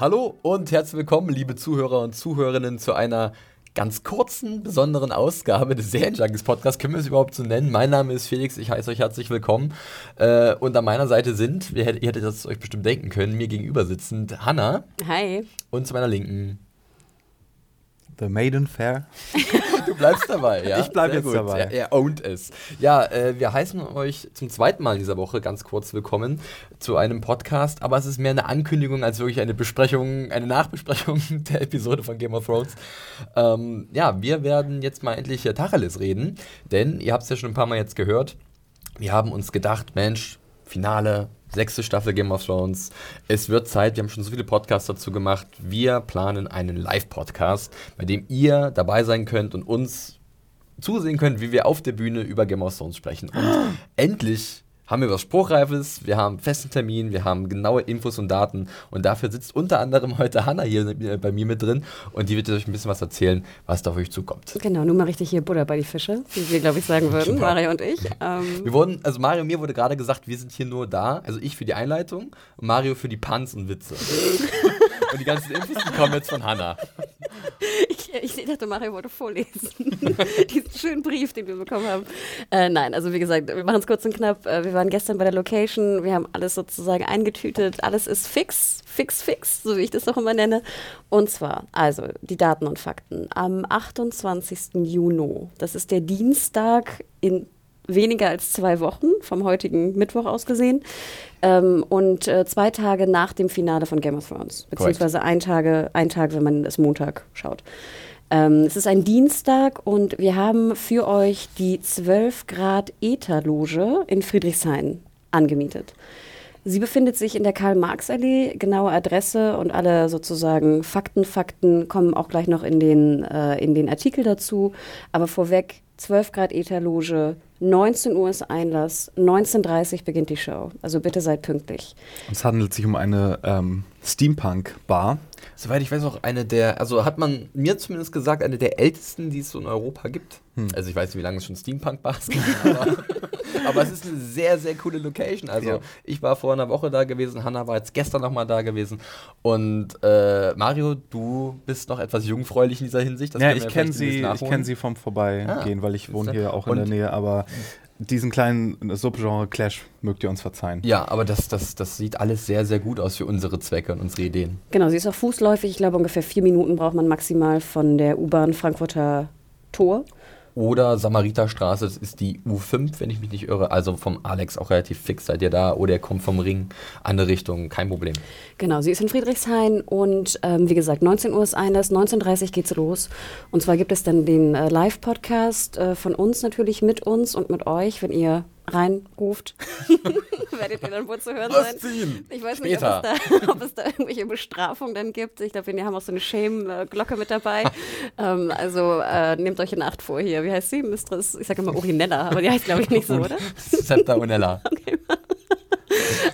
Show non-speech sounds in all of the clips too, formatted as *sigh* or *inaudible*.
Hallo und herzlich willkommen, liebe Zuhörer und Zuhörerinnen, zu einer ganz kurzen, besonderen Ausgabe des Serienjunkies Podcasts. Können wir es überhaupt so nennen? Mein Name ist Felix, ich heiße euch herzlich willkommen. Äh, und an meiner Seite sind, ihr hättet, ihr hättet das euch bestimmt denken können, mir gegenüber sitzend Hanna. Hi. Und zu meiner Linken The Maiden Fair. *laughs* Du bleibst dabei, ja? Ich bleib Sehr jetzt gut. dabei. Er, er ownt es. Ja, äh, wir heißen euch zum zweiten Mal dieser Woche ganz kurz willkommen zu einem Podcast, aber es ist mehr eine Ankündigung als wirklich eine Besprechung, eine Nachbesprechung *laughs* der Episode von Game of Thrones. Ähm, ja, wir werden jetzt mal endlich äh, Tacheles reden, denn ihr habt es ja schon ein paar Mal jetzt gehört. Wir haben uns gedacht, Mensch, Finale, sechste Staffel Game of Thrones. Es wird Zeit, wir haben schon so viele Podcasts dazu gemacht. Wir planen einen Live-Podcast, bei dem ihr dabei sein könnt und uns zusehen könnt, wie wir auf der Bühne über Game of Thrones sprechen. Und *gasps* endlich haben wir was Spruchreifes, wir haben einen festen Termin, wir haben genaue Infos und Daten und dafür sitzt unter anderem heute Hanna hier bei mir mit drin und die wird euch ein bisschen was erzählen, was da auf euch zukommt. Genau, nur mal richtig hier Butter bei die Fische, wie wir, glaube ich, sagen würden, Super. Mario und ich. Ähm, Wir wurden, also Mario und mir wurde gerade gesagt, wir sind hier nur da, also ich für die Einleitung Mario für die Puns und Witze. *laughs* und die ganzen Infos, die kommen jetzt von Hanna. *laughs* ich, dachte, Mario wollte vorlesen. *laughs* Diesen schönen Brief, den wir bekommen haben. Äh, nein, also wie gesagt, wir machen es kurz und knapp. Äh, wir waren gestern bei der Location, wir haben alles sozusagen eingetütet. Alles ist fix, fix, fix, so wie ich das auch immer nenne. Und zwar, also die Daten und Fakten. Am 28. Juni, das ist der Dienstag in weniger als zwei Wochen, vom heutigen Mittwoch aus gesehen. Ähm, und äh, zwei Tage nach dem Finale von Game of Thrones. Beziehungsweise ein, Tage, ein Tag, wenn man es Montag schaut. Ähm, es ist ein Dienstag und wir haben für euch die 12 Grad Ether-Loge in Friedrichshain angemietet. Sie befindet sich in der Karl-Marx-Allee. Genaue Adresse und alle sozusagen Fakten, Fakten kommen auch gleich noch in den, äh, in den Artikel dazu. Aber vorweg, 12 Grad Ether-Loge, 19 Uhr ist Einlass, 19.30 Uhr beginnt die Show. Also bitte seid pünktlich. Es handelt sich um eine ähm, Steampunk-Bar. Soweit ich weiß, auch eine der, also hat man mir zumindest gesagt, eine der ältesten, die es so in Europa gibt. Also ich weiß nicht, wie lange es schon Steampunk-Bars gibt, *laughs* aber, es ist eine sehr, sehr coole Location. Also Ja. ich war vor einer Woche da gewesen, Hanna war jetzt gestern nochmal da gewesen und äh, Mario, du bist noch etwas jungfräulich in dieser Hinsicht. Das ja, ich kenne sie, ich kenn sie vom Vorbeigehen, Ah, weil ich wohne hier auch in der Nähe, aber diesen kleinen Subgenre-Clash mögt ihr uns verzeihen. Ja, aber das, das, das sieht alles sehr, sehr gut aus für unsere Zwecke und unsere Ideen. Genau, sie ist auch fußläufig. Ich glaube, ungefähr vier Minuten braucht man maximal von der U-Bahn Frankfurter Tor. Oder Samariterstraße, das ist die U5, wenn ich mich nicht irre. Also vom Alex auch relativ fix seid ihr da. Oder er kommt vom Ring, andere Richtung, kein Problem. Genau, sie ist in Friedrichshain und ähm, wie gesagt, 19 Uhr ist Einlass, 19.30 Uhr geht's los. Und zwar gibt es dann den äh, Live-Podcast äh, von uns natürlich mit uns und mit euch, wenn ihr reinruft. *laughs* werdet ihr dann wohl zu hören sein. Ausziehen! Ich weiß Später. nicht, ob es, da, *laughs* ob es da irgendwelche Bestrafungen dann gibt. Ich glaube, wir haben auch so eine Shame-Glocke mit dabei. *laughs* ähm, also äh, nehmt euch in Acht vor hier. Wie heißt sie? Mistress, ich sage immer Urinella, aber die heißt, glaube ich, nicht so, oder? Scepter und Ella.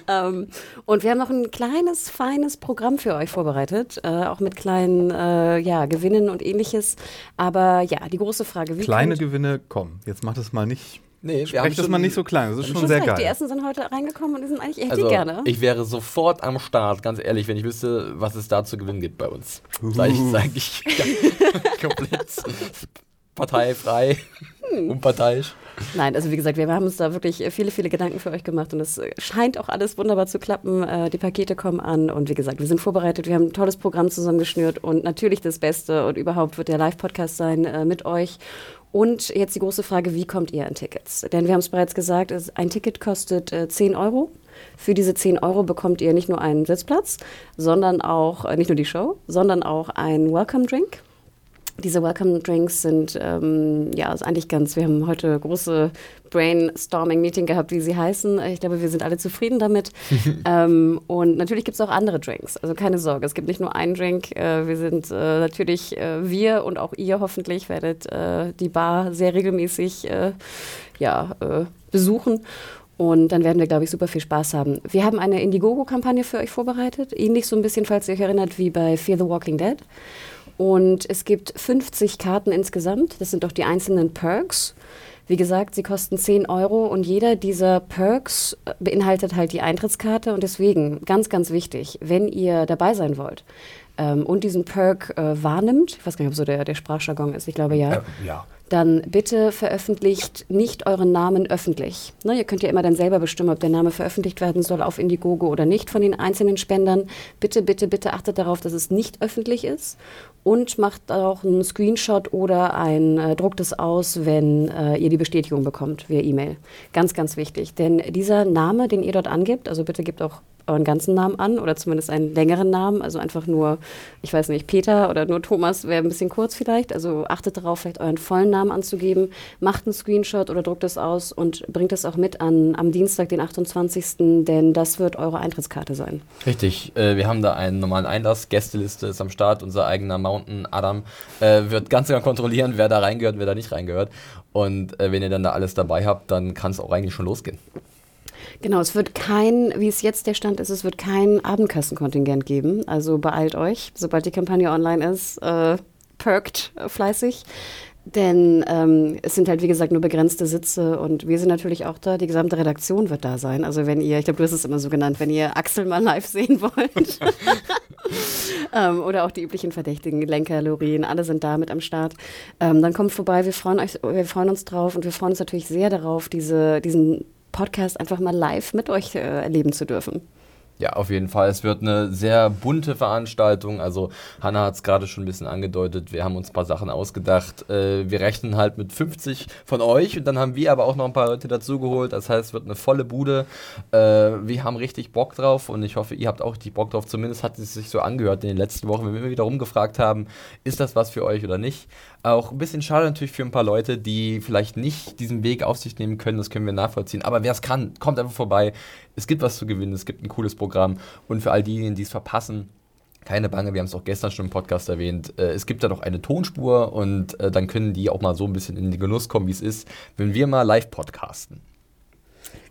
Ähm, und wir haben noch ein kleines, feines Programm für euch vorbereitet, äh, auch mit kleinen äh, ja, Gewinnen und ähnliches. Aber ja, die große Frage, wie Kleine Gewinne, komm, jetzt macht es mal nicht. Nee, Sprecht das mal nicht so klein, das ist schon sehr recht, Die geil. ersten sind heute reingekommen und die sind eigentlich, ich hätte Also, die gerne. ich wäre sofort am Start, ganz ehrlich, wenn ich wüsste, was es da zu gewinnen gibt bei uns. Sag ich, sag ich *laughs* komplett parteifrei, Hm. unparteiisch. Nein, also wie gesagt, wir haben uns da wirklich viele, viele Gedanken für euch gemacht und es äh, scheint auch alles wunderbar zu klappen. Äh, die Pakete kommen an und wie gesagt, wir sind vorbereitet, wir haben ein tolles Programm zusammengeschnürt und natürlich das Beste und überhaupt wird der Live-Podcast sein äh, mit euch. Und jetzt die große Frage, wie kommt ihr an Tickets? Denn wir haben es bereits gesagt, es, ein Ticket kostet äh, 10 Euro. Für diese 10 Euro bekommt ihr nicht nur einen Sitzplatz, sondern auch, äh, nicht nur die Show, sondern auch einen Welcome-Drink. Diese Welcome Drinks sind ähm, ja ist eigentlich ganz. Wir haben heute große Brainstorming-Meeting gehabt, wie sie heißen. Ich glaube, wir sind alle zufrieden damit. *laughs* ähm, und natürlich gibt es auch andere Drinks. Also keine Sorge, es gibt nicht nur einen Drink. Äh, wir sind äh, natürlich äh, wir und auch ihr hoffentlich werdet äh, die Bar sehr regelmäßig äh, ja, äh, besuchen. Und dann werden wir, glaube ich, super viel Spaß haben. Wir haben eine Indiegogo-Kampagne für euch vorbereitet. Ähnlich so ein bisschen, falls ihr euch erinnert, wie bei Fear the Walking Dead. Und es gibt 50 Karten insgesamt. Das sind doch die einzelnen Perks. Wie gesagt, sie kosten 10 Euro und jeder dieser Perks äh, beinhaltet halt die Eintrittskarte und deswegen ganz, ganz wichtig, wenn ihr dabei sein wollt ähm, und diesen Perk äh, wahrnimmt, ich weiß gar nicht, ob so der, der Sprachjargon ist, ich glaube ja. Äh, ja. Dann bitte veröffentlicht nicht euren Namen öffentlich. Ne, ihr könnt ja immer dann selber bestimmen, ob der Name veröffentlicht werden soll auf Indiegogo oder nicht von den einzelnen Spendern. Bitte, bitte, bitte achtet darauf, dass es nicht öffentlich ist und macht auch einen Screenshot oder ein äh, druckt es aus, wenn äh, ihr die Bestätigung bekommt via E-Mail. Ganz, ganz wichtig, denn dieser Name, den ihr dort angibt, also bitte gebt auch euren ganzen Namen an oder zumindest einen längeren Namen, also einfach nur, ich weiß nicht, Peter oder nur Thomas wäre ein bisschen kurz vielleicht. Also achtet darauf, vielleicht euren vollen Namen anzugeben, macht einen Screenshot oder druckt es aus und bringt es auch mit an am Dienstag, den 28., denn das wird eure Eintrittskarte sein. Richtig, äh, wir haben da einen normalen Einlass, Gästeliste ist am Start, unser eigener Mountain Adam äh, wird ganz genau kontrollieren, wer da reingehört und wer da nicht reingehört. Und äh, wenn ihr dann da alles dabei habt, dann kann es auch eigentlich schon losgehen. Genau, es wird kein, wie es jetzt der Stand ist, es wird kein Abendkassenkontingent geben. Also beeilt euch, sobald die Kampagne online ist, äh, perkt äh, fleißig. Denn ähm, es sind halt, wie gesagt, nur begrenzte Sitze und wir sind natürlich auch da. Die gesamte Redaktion wird da sein. Also wenn ihr, ich glaube, du hast es immer so genannt, wenn ihr Axel mal live sehen wollt. *laughs* ähm, oder auch die üblichen Verdächtigen, Lenker, Lorin, alle sind da mit am Start. Ähm, dann kommt vorbei, wir freuen, euch, wir freuen uns drauf und wir freuen uns natürlich sehr darauf, diese, diesen Podcast einfach mal live mit euch äh, erleben zu dürfen. Ja, auf jeden Fall. Es wird eine sehr bunte Veranstaltung. Also Hanna hat es gerade schon ein bisschen angedeutet. Wir haben uns ein paar Sachen ausgedacht. Äh, wir rechnen halt mit 50 von euch und dann haben wir aber auch noch ein paar Leute dazugeholt. Das heißt, es wird eine volle Bude. Äh, wir haben richtig Bock drauf und ich hoffe, ihr habt auch richtig Bock drauf. Zumindest hat es sich so angehört in den letzten Wochen, wenn wir immer wieder rumgefragt haben, ist das was für euch oder nicht. Auch ein bisschen schade natürlich für ein paar Leute, die vielleicht nicht diesen Weg auf sich nehmen können. Das können wir nachvollziehen. Aber wer es kann, kommt einfach vorbei. Es gibt was zu gewinnen. Es gibt ein cooles Programm. Und für all diejenigen, die es verpassen, keine Bange, wir haben es auch gestern schon im Podcast erwähnt. Äh, es gibt da noch eine Tonspur und äh, dann können die auch mal so ein bisschen in den Genuss kommen, wie es ist, wenn wir mal live podcasten.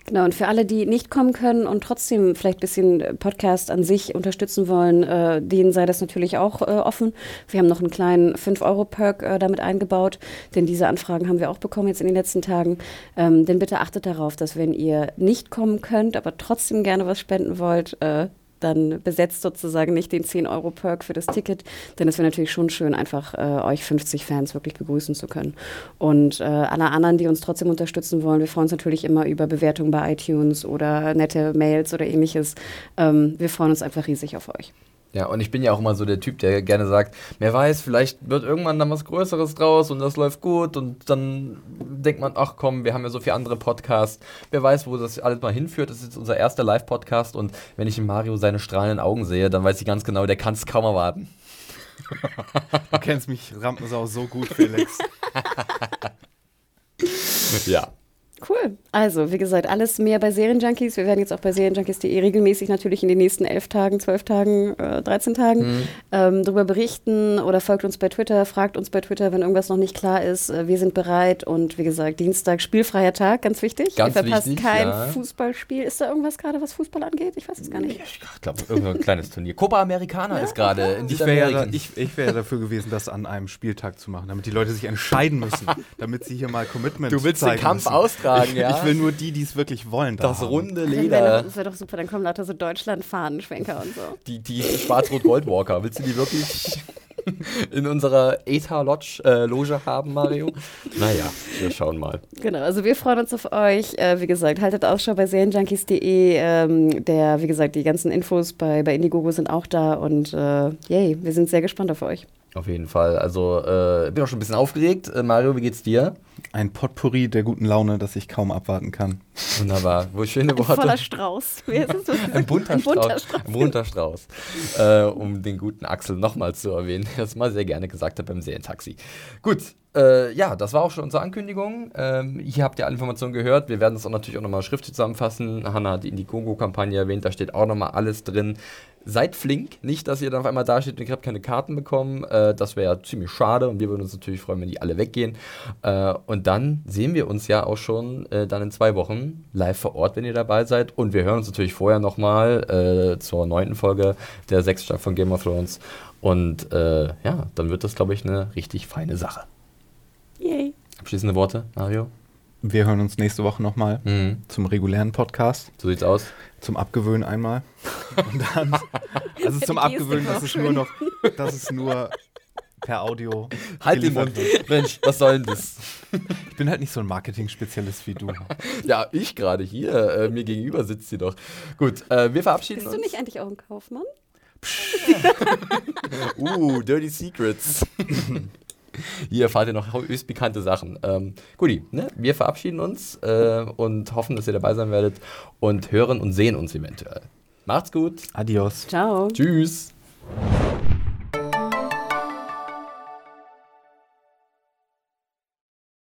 Genau, und für alle, die nicht kommen können und trotzdem vielleicht ein bisschen Podcast an sich unterstützen wollen, äh, denen sei das natürlich auch äh, offen. Wir haben noch einen kleinen 5-Euro-Perk äh, damit eingebaut, denn diese Anfragen haben wir auch bekommen jetzt in den letzten Tagen. Ähm, denn bitte achtet darauf, dass wenn ihr nicht kommen könnt, aber trotzdem gerne was spenden wollt, äh, dann besetzt sozusagen nicht den 10-Euro-Perk für das Ticket, denn es wäre natürlich schon schön, einfach äh, euch 50 Fans wirklich begrüßen zu können. Und äh, alle anderen, die uns trotzdem unterstützen wollen, wir freuen uns natürlich immer über Bewertungen bei iTunes oder nette Mails oder ähnliches. Ähm, wir freuen uns einfach riesig auf euch. Ja, und ich bin ja auch immer so der Typ, der gerne sagt, wer weiß, vielleicht wird irgendwann dann was Größeres draus und das läuft gut und dann denkt man, ach komm, wir haben ja so viele andere Podcasts. Wer weiß, wo das alles mal hinführt. Das ist jetzt unser erster Live-Podcast und wenn ich in Mario seine strahlenden Augen sehe, dann weiß ich ganz genau, der kann es kaum erwarten. *laughs* Du kennst mich Rampensau so gut, Felix. ja. Cool. Also, wie gesagt, alles mehr bei Serienjunkies. Wir werden jetzt auch bei Serienjunkies.de regelmäßig natürlich in den nächsten elf Tagen, zwölf Tagen, äh, 13 Tagen mhm. ähm, darüber berichten oder folgt uns bei Twitter, fragt uns bei Twitter, wenn irgendwas noch nicht klar ist. Äh, wir sind bereit und wie gesagt, Dienstag spielfreier Tag, ganz wichtig. Ganz Ihr verpasst wichtig, kein ja. Fußballspiel. Ist da irgendwas gerade, was Fußball angeht? Ich weiß es gar nicht. Ich glaube, irgendein kleines Turnier. Copa Americana ist gerade in Ich wäre ja, ich, ich wär dafür gewesen, das an einem Spieltag zu machen, damit die Leute sich entscheiden müssen, *laughs* damit sie hier mal Commitment Du willst den Kampf müssen. austragen, ich, ja? Ich will nur die, die es wirklich wollen. Da das haben. runde Leder. Das wäre doch super, dann kommen lauter so Deutschland-Fahnenschwenker und so. Die, die Schwarz-Rot-Gold-Walker. Willst du die wirklich *laughs* in unserer ETA-Loge haben, Mario? Naja, wir schauen mal. Genau, also wir freuen uns auf euch. Äh, wie gesagt, haltet Ausschau bei serienjunkies.de. Ähm, der, wie gesagt, die ganzen Infos bei, bei Indiegogo sind auch da und äh, yay, wir sind sehr gespannt auf euch. Auf jeden Fall. Also, äh, bin auch schon ein bisschen aufgeregt. Äh, Mario, wie geht's dir? Ein Potpourri der guten Laune, das ich kaum abwarten kann. Wunderbar. Wo schöne Ein Worte. voller Strauß. Wie ist es, was Ein bunter Ein bunter Strauß. Ein bunter Strauß. Äh, um den guten Axel nochmal zu erwähnen, *laughs* der das mal sehr gerne gesagt hat beim Serientaxi. Gut, äh, ja, das war auch schon unsere Ankündigung. Ähm, hier habt ihr alle Informationen gehört. Wir werden das auch natürlich auch nochmal schriftlich zusammenfassen. Hanna hat die Indiegogo-Kampagne erwähnt, da steht auch nochmal alles drin. Seid flink, nicht, dass ihr dann auf einmal da steht und ihr habt keine Karten bekommen. Äh, das wäre ja ziemlich schade und wir würden uns natürlich freuen, wenn die alle weggehen. Äh, und dann sehen wir uns ja auch schon äh, dann in zwei Wochen live vor Ort, wenn ihr dabei seid. Und wir hören uns natürlich vorher nochmal äh, zur neunten Folge der sechsten Staffel von Game of Thrones. Und äh, ja, dann wird das, glaube ich, eine richtig feine Sache. Yay. Abschließende Worte, Mario? Wir hören uns nächste Woche nochmal Mhm. zum regulären Podcast. So sieht's aus. Zum Abgewöhnen einmal. *laughs* Und dann, also zum Abgewöhnen, auch es nur noch, dass es nur per Audio *laughs* Halt den Mund. Mensch, was soll denn das? *laughs* Ich bin halt nicht so ein Marketing-Spezialist wie du. Ja, ich gerade hier. Äh, mir gegenüber sitzt sie doch. Gut, äh, wir verabschieden Bist du uns. nicht eigentlich auch ein Kaufmann? Uh, Dirty Secrets. *laughs* Hier erfahrt ihr noch höchst bekannte Sachen. Ähm, Guti, ne? wir verabschieden uns äh, und hoffen, dass ihr dabei sein werdet und hören und sehen uns eventuell. Macht's gut. Adios. Ciao. Tschüss.